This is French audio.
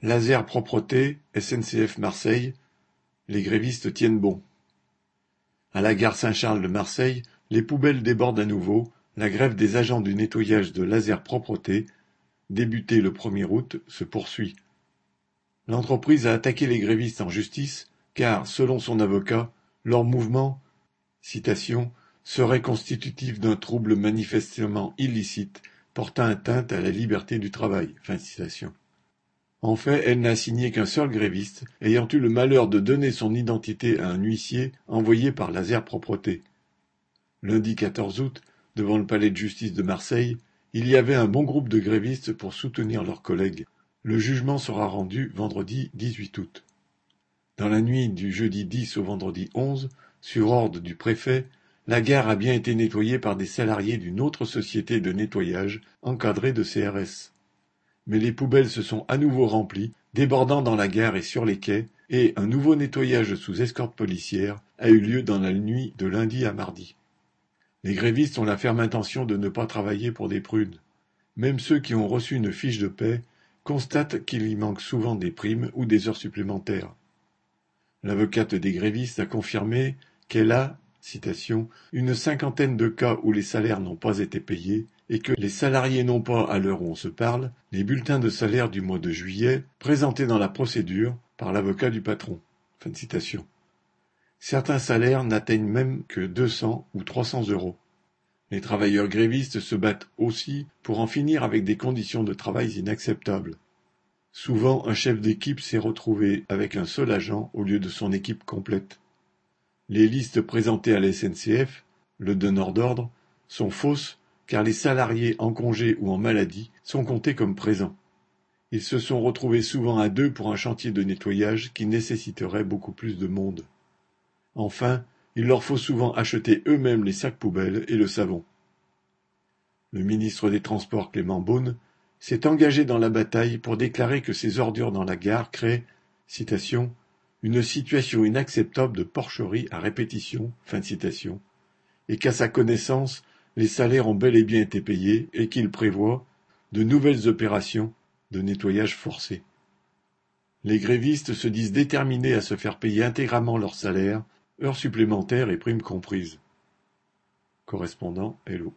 Laser Propreté, SNCF Marseille, les grévistes tiennent bon. À la gare Saint-Charles de Marseille, les poubelles débordent à nouveau, la grève des agents du nettoyage de Laser Propreté, débutée le 1er août, se poursuit. L'entreprise a attaqué les grévistes en justice car, selon son avocat, leur mouvement serait constitutif d'un trouble manifestement illicite portant atteinte à la liberté du travail. En fait, elle n'a signé qu'un seul gréviste, ayant eu le malheur de donner son identité à un huissier envoyé par Laser Propreté. Lundi 14 août, devant le palais de justice de Marseille, il y avait un bon groupe de grévistes pour soutenir leurs collègues. Le jugement sera rendu vendredi 18 août. Dans la nuit du jeudi 10 au vendredi 11, sur ordre du préfet, la gare a bien été nettoyée par des salariés d'une autre société de nettoyage encadrée de CRS mais les poubelles se sont à nouveau remplies, débordant dans la gare et sur les quais, et un nouveau nettoyage sous escorte policière a eu lieu dans la nuit de lundi à mardi. Les grévistes ont la ferme intention de ne pas travailler pour des prunes. Même ceux qui ont reçu une fiche de paix constatent qu'il y manque souvent des primes ou des heures supplémentaires. L'avocate des grévistes a confirmé qu'elle a, une cinquantaine de cas où les salaires n'ont pas été payés et que les salariés n'ont pas, à l'heure où on se parle, les bulletins de salaire du mois de juillet présentés dans la procédure par l'avocat du patron. Certains salaires n'atteignent même que 200 ou 300 euros. Les travailleurs grévistes se battent aussi pour en finir avec des conditions de travail inacceptables. Souvent, un chef d'équipe s'est retrouvé avec un seul agent au lieu de son équipe complète. Les listes présentées à la SNCF, le donneur d'ordre, sont fausses car les salariés en congé ou en maladie sont comptés comme présents. Ils se sont retrouvés souvent à deux pour un chantier de nettoyage qui nécessiterait beaucoup plus de monde. Enfin, il leur faut souvent acheter eux-mêmes les sacs poubelles et le savon. Le ministre des Transports Clément Beaune s'est engagé dans la bataille pour déclarer que ces ordures dans la gare créent, citation, une situation inacceptable de porcherie à répétition, fin de citation, et qu'à sa connaissance, les salaires ont bel et bien été payés et qu'il prévoit de nouvelles opérations de nettoyage forcé. Les grévistes se disent déterminés à se faire payer intégralement leurs salaires, heures supplémentaires et primes comprises. Correspondant Hello.